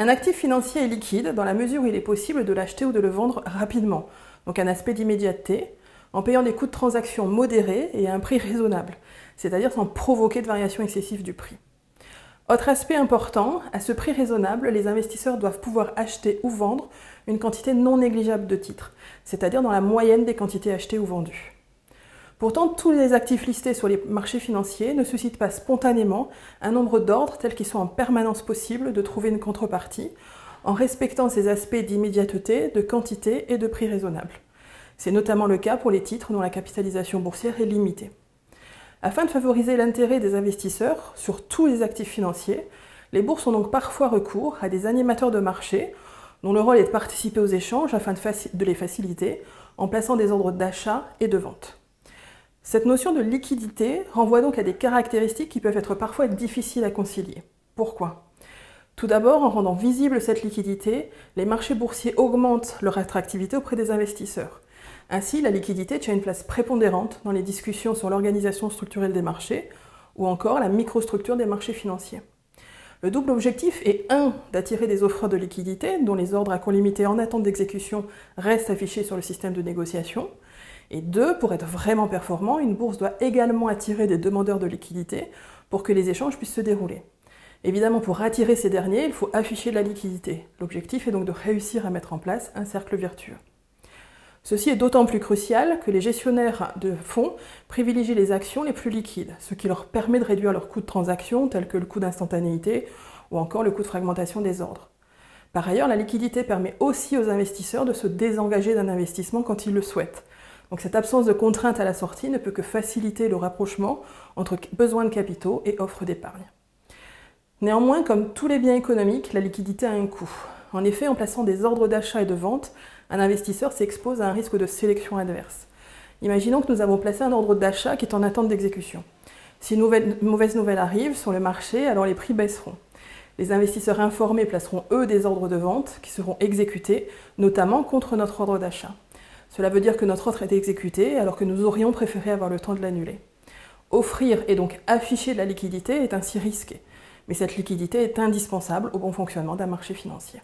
Un actif financier est liquide dans la mesure où il est possible de l'acheter ou de le vendre rapidement, donc un aspect d'immédiateté, en payant des coûts de transaction modérés et à un prix raisonnable, c'est-à-dire sans provoquer de variation excessive du prix. Autre aspect important, à ce prix raisonnable, les investisseurs doivent pouvoir acheter ou vendre une quantité non négligeable de titres, c'est-à-dire dans la moyenne des quantités achetées ou vendues. Pourtant, tous les actifs listés sur les marchés financiers ne suscitent pas spontanément un nombre d'ordres tels qu'ils sont en permanence possible de trouver une contrepartie, en respectant ces aspects d'immédiateté, de quantité et de prix raisonnable. C'est notamment le cas pour les titres dont la capitalisation boursière est limitée. Afin de favoriser l'intérêt des investisseurs sur tous les actifs financiers, les bourses ont donc parfois recours à des animateurs de marché dont le rôle est de participer aux échanges afin de, les faciliter en plaçant des ordres d'achat et de vente. Cette notion de liquidité renvoie donc à des caractéristiques qui peuvent être parfois difficiles à concilier. Pourquoi? Tout d'abord, en rendant visible cette liquidité, les marchés boursiers augmentent leur attractivité auprès des investisseurs. Ainsi, la liquidité tient une place prépondérante dans les discussions sur l'organisation structurelle des marchés ou encore la microstructure des marchés financiers. Le double objectif est 1. d'attirer des offreurs de liquidité dont les ordres à compte limité en attente d'exécution restent affichés sur le système de négociation. Et 2. Pour être vraiment performant, une bourse doit également attirer des demandeurs de liquidité pour que les échanges puissent se dérouler. Évidemment, pour attirer ces derniers, il faut afficher de la liquidité. L'objectif est donc de réussir à mettre en place un cercle vertueux. Ceci est d'autant plus crucial que les gestionnaires de fonds privilégient les actions les plus liquides, ce qui leur permet de réduire leurs coûts de transaction, tels que le coût d'instantanéité ou encore le coût de fragmentation des ordres. Par ailleurs, la liquidité permet aussi aux investisseurs de se désengager d'un investissement quand ils le souhaitent. Donc cette absence de contrainte à la sortie ne peut que faciliter le rapprochement entre besoins de capitaux et offre d'épargne. Néanmoins, comme tous les biens économiques, la liquidité a un coût. En effet, en plaçant des ordres d'achat et de vente, un investisseur s'expose à un risque de sélection adverse. Imaginons que nous avons placé un ordre d'achat qui est en attente d'exécution. Si une mauvaise nouvelle arrive sur le marché, alors les prix baisseront. Les investisseurs informés placeront eux des ordres de vente qui seront exécutés, notamment contre notre ordre d'achat. Cela veut dire que notre ordre est exécuté alors que nous aurions préféré avoir le temps de l'annuler. Offrir et donc afficher de la liquidité est ainsi risqué, mais cette liquidité est indispensable au bon fonctionnement d'un marché financier.